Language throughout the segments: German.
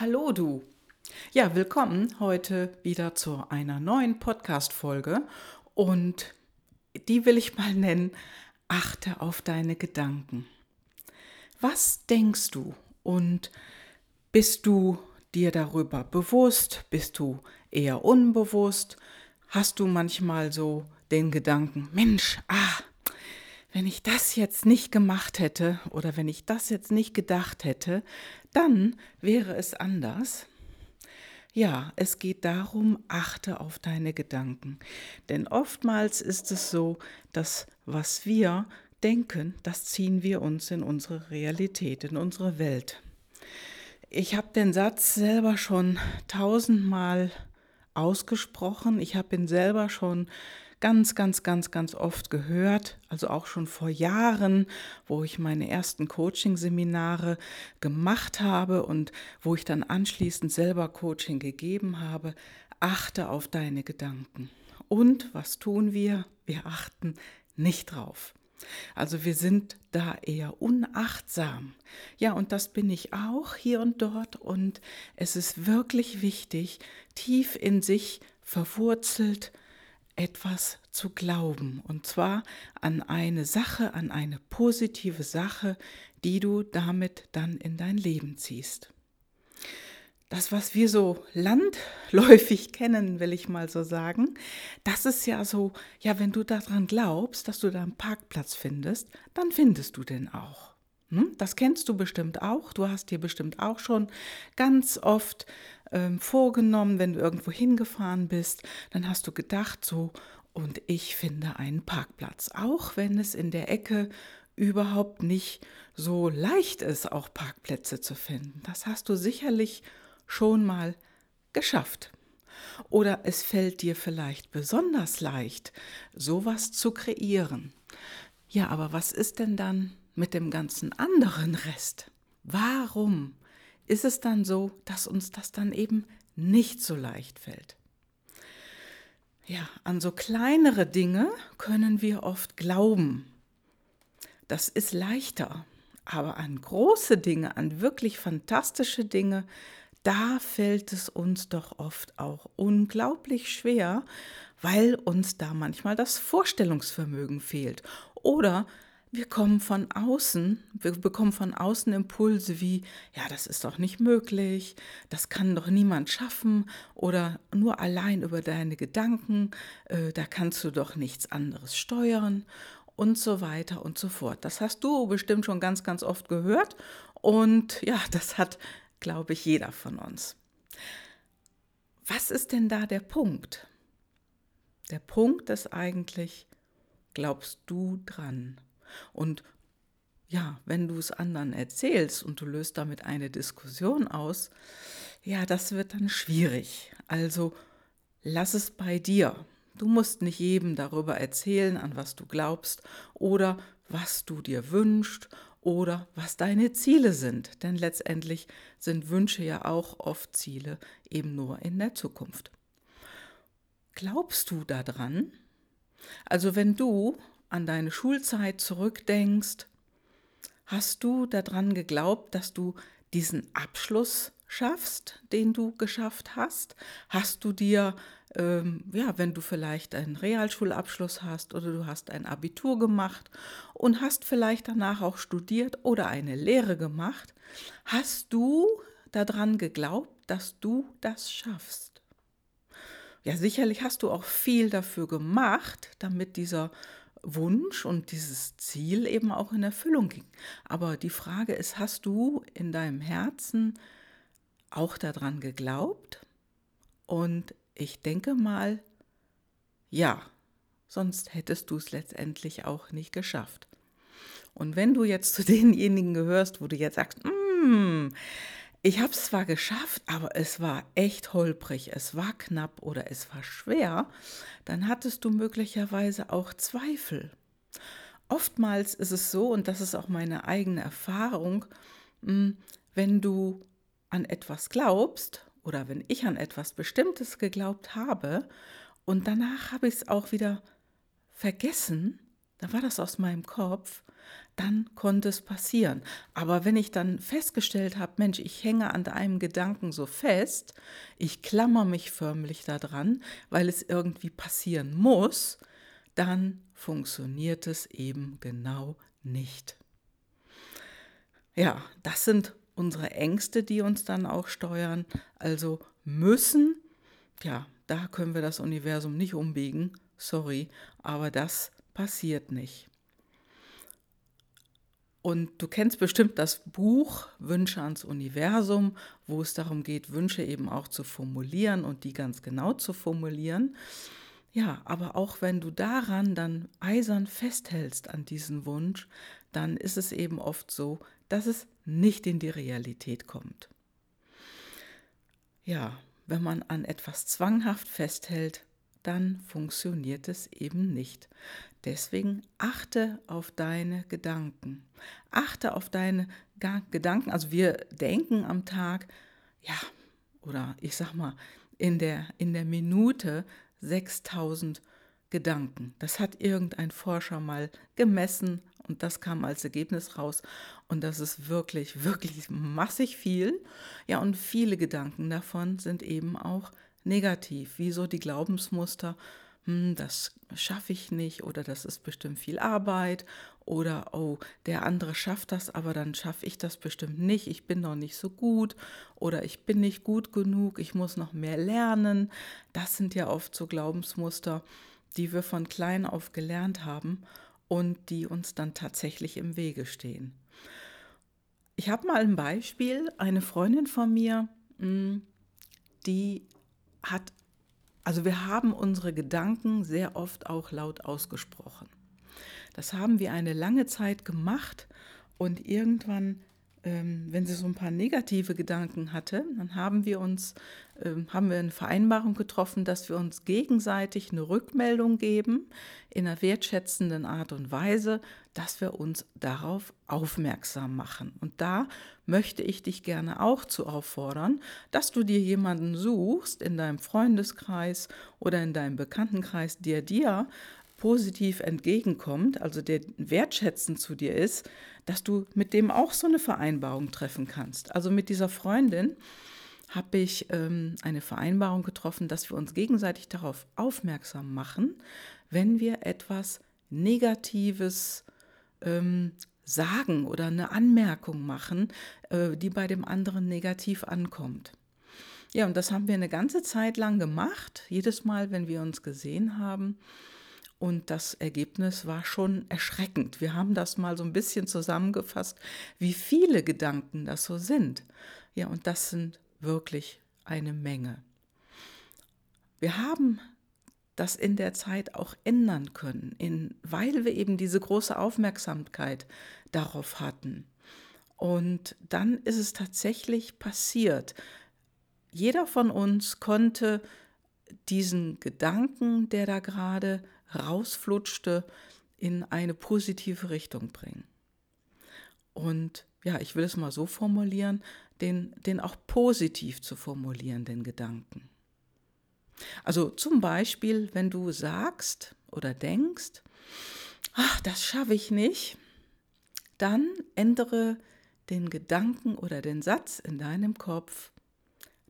Hallo du. Ja, willkommen heute wieder zu einer neuen Podcast-Folge und die will ich mal nennen: Achte auf deine Gedanken. Was denkst du und bist du dir darüber bewusst? Bist du eher unbewusst? Hast du manchmal so den Gedanken, Mensch, ah, wenn ich das jetzt nicht gemacht hätte oder wenn ich das jetzt nicht gedacht hätte, dann wäre es anders. Ja, es geht darum, achte auf deine Gedanken. Denn oftmals ist es so, dass was wir denken, das ziehen wir uns in unsere Realität, in unsere Welt. Ich habe den Satz selber schon tausendmal ausgesprochen. Ich habe ihn selber schon ganz, ganz, ganz, ganz oft gehört, also auch schon vor Jahren, wo ich meine ersten Coaching-Seminare gemacht habe und wo ich dann anschließend selber Coaching gegeben habe. Achte auf deine Gedanken. Und was tun wir? Wir achten nicht drauf. Also wir sind da eher unachtsam. Ja, und das bin ich auch hier und dort. Und es ist wirklich wichtig, tief in sich verwurzelt etwas zu glauben. Und zwar an eine Sache, an eine positive Sache, die du damit dann in dein Leben ziehst. Das, was wir so landläufig kennen, will ich mal so sagen, das ist ja so, ja, wenn du daran glaubst, dass du da einen Parkplatz findest, dann findest du den auch. Hm? Das kennst du bestimmt auch. Du hast dir bestimmt auch schon ganz oft ähm, vorgenommen, wenn du irgendwo hingefahren bist, dann hast du gedacht so, und ich finde einen Parkplatz, auch wenn es in der Ecke überhaupt nicht so leicht ist, auch Parkplätze zu finden. Das hast du sicherlich schon mal geschafft. Oder es fällt dir vielleicht besonders leicht, sowas zu kreieren. Ja, aber was ist denn dann mit dem ganzen anderen Rest? Warum ist es dann so, dass uns das dann eben nicht so leicht fällt. Ja, an so kleinere Dinge können wir oft glauben. Das ist leichter. Aber an große Dinge, an wirklich fantastische Dinge, da fällt es uns doch oft auch unglaublich schwer, weil uns da manchmal das Vorstellungsvermögen fehlt oder wir kommen von außen, wir bekommen von außen Impulse wie, ja, das ist doch nicht möglich, das kann doch niemand schaffen oder nur allein über deine Gedanken, äh, da kannst du doch nichts anderes steuern und so weiter und so fort. Das hast du bestimmt schon ganz, ganz oft gehört und ja, das hat, glaube ich, jeder von uns. Was ist denn da der Punkt? Der Punkt ist eigentlich, glaubst du dran? Und ja, wenn du es anderen erzählst und du löst damit eine Diskussion aus, ja, das wird dann schwierig. Also lass es bei dir. Du musst nicht jedem darüber erzählen, an was du glaubst oder was du dir wünschst oder was deine Ziele sind. Denn letztendlich sind Wünsche ja auch oft Ziele, eben nur in der Zukunft. Glaubst du daran? Also wenn du an deine Schulzeit zurückdenkst, hast du daran geglaubt, dass du diesen Abschluss schaffst, den du geschafft hast? Hast du dir, ähm, ja, wenn du vielleicht einen Realschulabschluss hast oder du hast ein Abitur gemacht und hast vielleicht danach auch studiert oder eine Lehre gemacht, hast du daran geglaubt, dass du das schaffst? Ja, sicherlich hast du auch viel dafür gemacht, damit dieser Wunsch und dieses Ziel eben auch in Erfüllung ging. Aber die Frage ist, hast du in deinem Herzen auch daran geglaubt? Und ich denke mal, ja, sonst hättest du es letztendlich auch nicht geschafft. Und wenn du jetzt zu denjenigen gehörst, wo du jetzt sagst, mm, ich habe es zwar geschafft, aber es war echt holprig, es war knapp oder es war schwer, dann hattest du möglicherweise auch Zweifel. Oftmals ist es so, und das ist auch meine eigene Erfahrung, hm, wenn du an etwas glaubst oder wenn ich an etwas Bestimmtes geglaubt habe und danach habe ich es auch wieder vergessen, da war das aus meinem Kopf, dann konnte es passieren. Aber wenn ich dann festgestellt habe, Mensch, ich hänge an einem Gedanken so fest, ich klammer mich förmlich daran, weil es irgendwie passieren muss, dann funktioniert es eben genau nicht. Ja, das sind unsere Ängste, die uns dann auch steuern. Also müssen, ja, da können wir das Universum nicht umbiegen, sorry, aber das passiert nicht. Und du kennst bestimmt das Buch Wünsche ans Universum, wo es darum geht, Wünsche eben auch zu formulieren und die ganz genau zu formulieren. Ja, aber auch wenn du daran dann eisern festhältst an diesen Wunsch, dann ist es eben oft so, dass es nicht in die Realität kommt. Ja, wenn man an etwas zwanghaft festhält, dann funktioniert es eben nicht. Deswegen achte auf deine Gedanken. Achte auf deine Gedanken. Also wir denken am Tag, ja, oder ich sag mal, in der, in der Minute 6000 Gedanken. Das hat irgendein Forscher mal gemessen und das kam als Ergebnis raus. Und das ist wirklich, wirklich massig viel. Ja, und viele Gedanken davon sind eben auch negativ, wie so die Glaubensmuster, hm, das schaffe ich nicht oder das ist bestimmt viel Arbeit oder oh, der andere schafft das, aber dann schaffe ich das bestimmt nicht, ich bin noch nicht so gut oder ich bin nicht gut genug, ich muss noch mehr lernen. Das sind ja oft so Glaubensmuster, die wir von klein auf gelernt haben und die uns dann tatsächlich im Wege stehen. Ich habe mal ein Beispiel, eine Freundin von mir, hm, die hat, also wir haben unsere Gedanken sehr oft auch laut ausgesprochen. Das haben wir eine lange Zeit gemacht und irgendwann, wenn sie so ein paar negative Gedanken hatte, dann haben wir uns, ähm, haben wir eine Vereinbarung getroffen, dass wir uns gegenseitig eine Rückmeldung geben in einer wertschätzenden Art und Weise, dass wir uns darauf aufmerksam machen. Und da möchte ich dich gerne auch zu auffordern, dass du dir jemanden suchst in deinem Freundeskreis oder in deinem Bekanntenkreis, der dir positiv entgegenkommt, also der wertschätzend zu dir ist, dass du mit dem auch so eine Vereinbarung treffen kannst. Also mit dieser Freundin habe ich ähm, eine Vereinbarung getroffen, dass wir uns gegenseitig darauf aufmerksam machen, wenn wir etwas Negatives ähm, sagen oder eine Anmerkung machen, äh, die bei dem anderen negativ ankommt. Ja, und das haben wir eine ganze Zeit lang gemacht, jedes Mal, wenn wir uns gesehen haben. Und das Ergebnis war schon erschreckend. Wir haben das mal so ein bisschen zusammengefasst, wie viele Gedanken das so sind. Ja, und das sind wirklich eine Menge. Wir haben das in der Zeit auch ändern können, in, weil wir eben diese große Aufmerksamkeit darauf hatten. Und dann ist es tatsächlich passiert. Jeder von uns konnte diesen Gedanken, der da gerade rausflutschte, in eine positive Richtung bringen. Und ja, ich will es mal so formulieren, den, den auch positiv zu formulieren, den Gedanken. Also zum Beispiel, wenn du sagst oder denkst, ach, das schaffe ich nicht, dann ändere den Gedanken oder den Satz in deinem Kopf,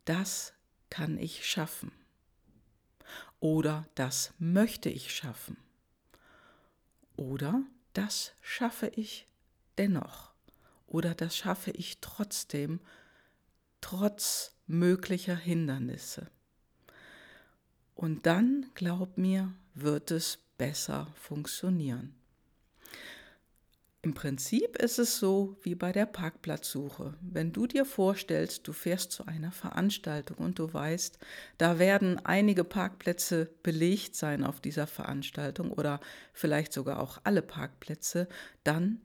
das kann ich schaffen. Oder das möchte ich schaffen. Oder das schaffe ich dennoch. Oder das schaffe ich trotzdem, trotz möglicher Hindernisse. Und dann, glaub mir, wird es besser funktionieren. Im Prinzip ist es so wie bei der Parkplatzsuche. Wenn du dir vorstellst, du fährst zu einer Veranstaltung und du weißt, da werden einige Parkplätze belegt sein auf dieser Veranstaltung oder vielleicht sogar auch alle Parkplätze, dann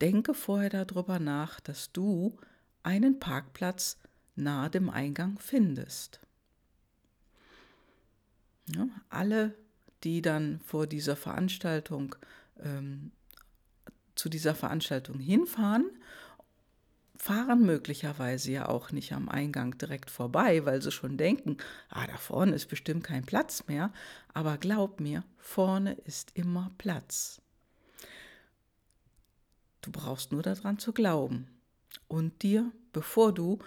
denke vorher darüber nach, dass du einen Parkplatz nahe dem Eingang findest. Ja, alle, die dann vor dieser Veranstaltung ähm, zu dieser Veranstaltung hinfahren, fahren möglicherweise ja auch nicht am Eingang direkt vorbei, weil sie schon denken, ah, da vorne ist bestimmt kein Platz mehr. Aber glaub mir, vorne ist immer Platz. Du brauchst nur daran zu glauben und dir, bevor du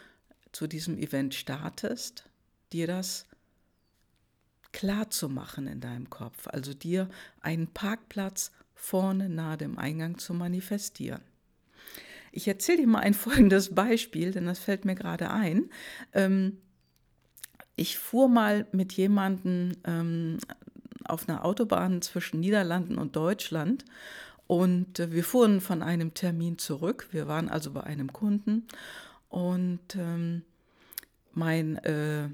zu diesem Event startest, dir das klar zu machen in deinem Kopf, also dir einen Parkplatz vorne nahe dem Eingang zu manifestieren. Ich erzähle dir mal ein folgendes Beispiel, denn das fällt mir gerade ein. Ähm, ich fuhr mal mit jemandem ähm, auf einer Autobahn zwischen Niederlanden und Deutschland und äh, wir fuhren von einem Termin zurück. Wir waren also bei einem Kunden und ähm, mein äh,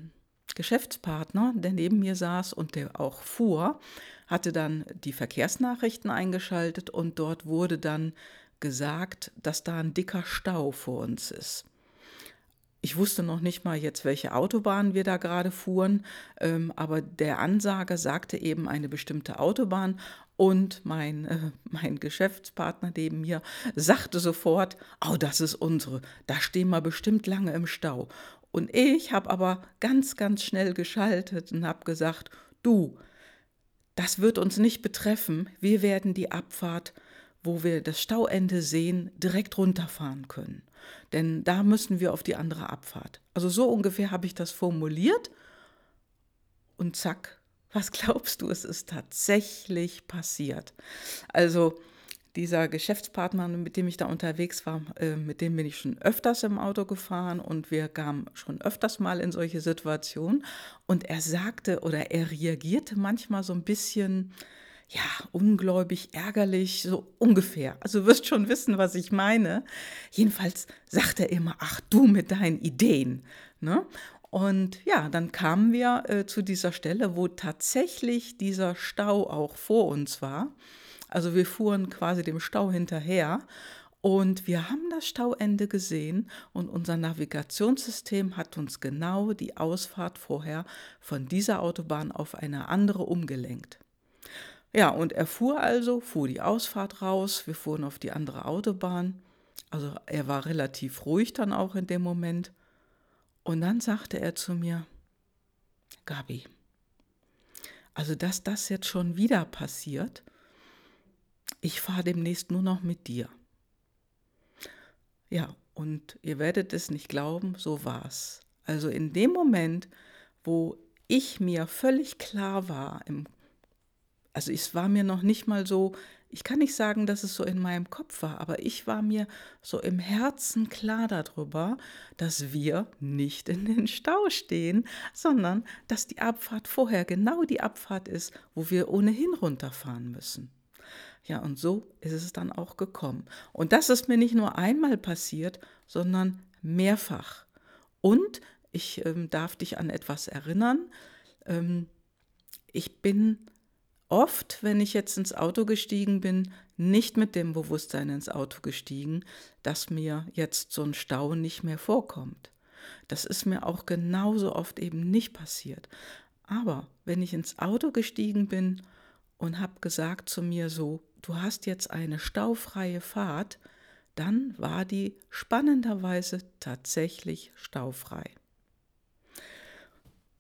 Geschäftspartner, der neben mir saß und der auch fuhr, hatte dann die Verkehrsnachrichten eingeschaltet und dort wurde dann gesagt, dass da ein dicker Stau vor uns ist. Ich wusste noch nicht mal jetzt, welche Autobahn wir da gerade fuhren, ähm, aber der Ansager sagte eben eine bestimmte Autobahn und mein, äh, mein Geschäftspartner neben mir sagte sofort, oh, das ist unsere, da stehen wir bestimmt lange im Stau. Und ich habe aber ganz, ganz schnell geschaltet und habe gesagt, du, das wird uns nicht betreffen, wir werden die Abfahrt wo wir das Stauende sehen, direkt runterfahren können. Denn da müssen wir auf die andere Abfahrt. Also so ungefähr habe ich das formuliert und zack, was glaubst du, es ist tatsächlich passiert. Also dieser Geschäftspartner, mit dem ich da unterwegs war, äh, mit dem bin ich schon öfters im Auto gefahren und wir kamen schon öfters mal in solche Situationen. Und er sagte oder er reagierte manchmal so ein bisschen, ja, ungläubig, ärgerlich, so ungefähr. Also du wirst schon wissen, was ich meine. Jedenfalls sagt er immer, ach du mit deinen Ideen. Ne? Und ja, dann kamen wir äh, zu dieser Stelle, wo tatsächlich dieser Stau auch vor uns war. Also wir fuhren quasi dem Stau hinterher und wir haben das Stauende gesehen und unser Navigationssystem hat uns genau die Ausfahrt vorher von dieser Autobahn auf eine andere umgelenkt. Ja, und er fuhr also, fuhr die Ausfahrt raus, wir fuhren auf die andere Autobahn. Also er war relativ ruhig dann auch in dem Moment. Und dann sagte er zu mir, Gabi, also dass das jetzt schon wieder passiert, ich fahre demnächst nur noch mit dir. Ja, und ihr werdet es nicht glauben, so war's. Also in dem Moment, wo ich mir völlig klar war im also es war mir noch nicht mal so, ich kann nicht sagen, dass es so in meinem Kopf war, aber ich war mir so im Herzen klar darüber, dass wir nicht in den Stau stehen, sondern dass die Abfahrt vorher genau die Abfahrt ist, wo wir ohnehin runterfahren müssen. Ja, und so ist es dann auch gekommen. Und das ist mir nicht nur einmal passiert, sondern mehrfach. Und ich ähm, darf dich an etwas erinnern. Ähm, ich bin oft, wenn ich jetzt ins Auto gestiegen bin, nicht mit dem Bewusstsein ins Auto gestiegen, dass mir jetzt so ein Stau nicht mehr vorkommt. Das ist mir auch genauso oft eben nicht passiert. Aber wenn ich ins Auto gestiegen bin und habe gesagt zu mir so, du hast jetzt eine staufreie Fahrt, dann war die spannenderweise tatsächlich staufrei.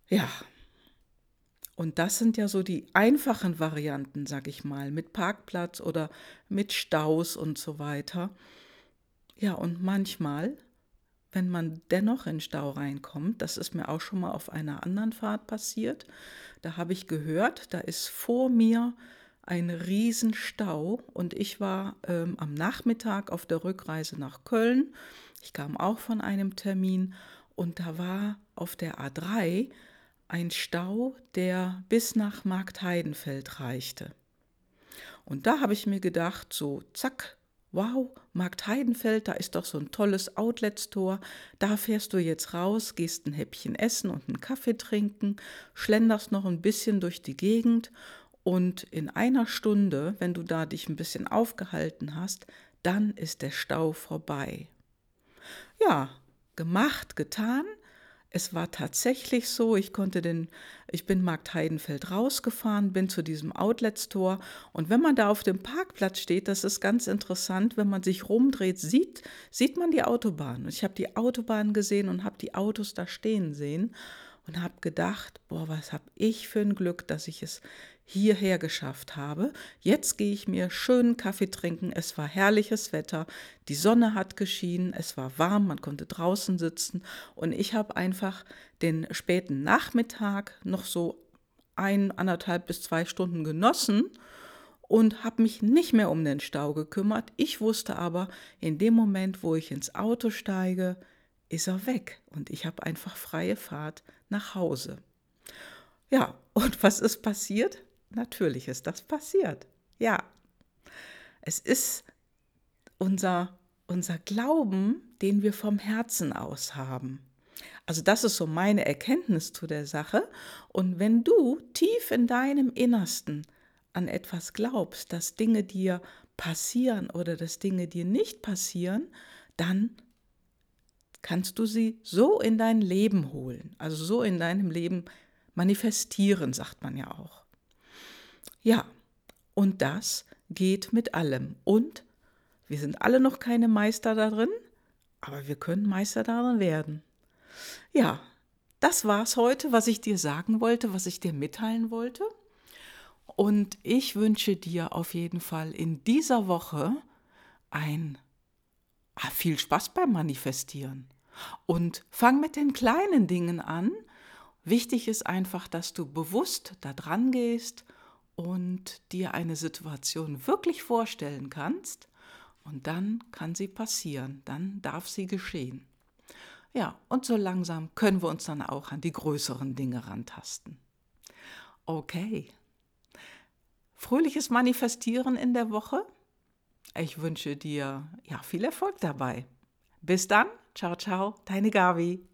Ja, und das sind ja so die einfachen Varianten, sag ich mal, mit Parkplatz oder mit Staus und so weiter. Ja, und manchmal, wenn man dennoch in Stau reinkommt, das ist mir auch schon mal auf einer anderen Fahrt passiert, da habe ich gehört, da ist vor mir ein Riesenstau und ich war ähm, am Nachmittag auf der Rückreise nach Köln. Ich kam auch von einem Termin und da war auf der A3 ein Stau, der bis nach Marktheidenfeld reichte. Und da habe ich mir gedacht, so zack, wow, Marktheidenfeld, da ist doch so ein tolles Outlet-Store, da fährst du jetzt raus, gehst ein Häppchen essen und einen Kaffee trinken, schlenderst noch ein bisschen durch die Gegend und in einer Stunde, wenn du da dich ein bisschen aufgehalten hast, dann ist der Stau vorbei. Ja, gemacht, getan. es war tatsächlich so, ich konnte den, ich bin Markt Heidenfeld rausgefahren, bin zu diesem Outlet Store und wenn man da auf dem Parkplatz steht, das ist ganz interessant, wenn man sich rumdreht, sieht, sieht man die Autobahn. Und ich habe die Autobahn gesehen und habe die Autos da stehen sehen und habe gedacht, boah, was habe ich für ein Glück, dass ich es hierher geschafft habe. Jetzt gehe ich mir schönen Kaffee trinken. Es war herrliches Wetter, die Sonne hat geschienen, es war warm, man konnte draußen sitzen und ich habe einfach den späten Nachmittag noch so ein, anderthalb bis zwei Stunden genossen und habe mich nicht mehr um den Stau gekümmert. Ich wusste aber, in dem Moment, wo ich ins Auto steige, ist er weg und ich habe einfach freie Fahrt nach Hause. Ja, und was ist passiert? Natürlich ist das passiert. Ja. Es ist unser, unser Glauben, den wir vom Herzen aus haben. Also das ist so meine Erkenntnis zu der Sache. Und wenn du tief in deinem Innersten an etwas glaubst, dass Dinge dir passieren oder dass Dinge dir nicht passieren, dann kannst du sie so in dein Leben holen, also so in deinem Leben manifestieren, sagt man ja auch. Ja, und das geht mit allem. Und wir sind alle noch keine Meister darin, aber wir können Meister darin werden. Ja, das war's heute, was ich dir sagen wollte, was ich dir mitteilen wollte. Und ich wünsche dir auf jeden Fall in dieser Woche ein ah, viel Spaß beim Manifestieren. Und fang mit den kleinen Dingen an. Wichtig ist einfach, dass du bewusst da dran gehst und dir eine Situation wirklich vorstellen kannst und dann kann sie passieren, dann darf sie geschehen. Ja, und so langsam können wir uns dann auch an die größeren Dinge rantasten. Okay. Fröhliches Manifestieren in der Woche. Ich wünsche dir ja viel Erfolg dabei. Bis dann. Ciao, ciao. Deine Gavi.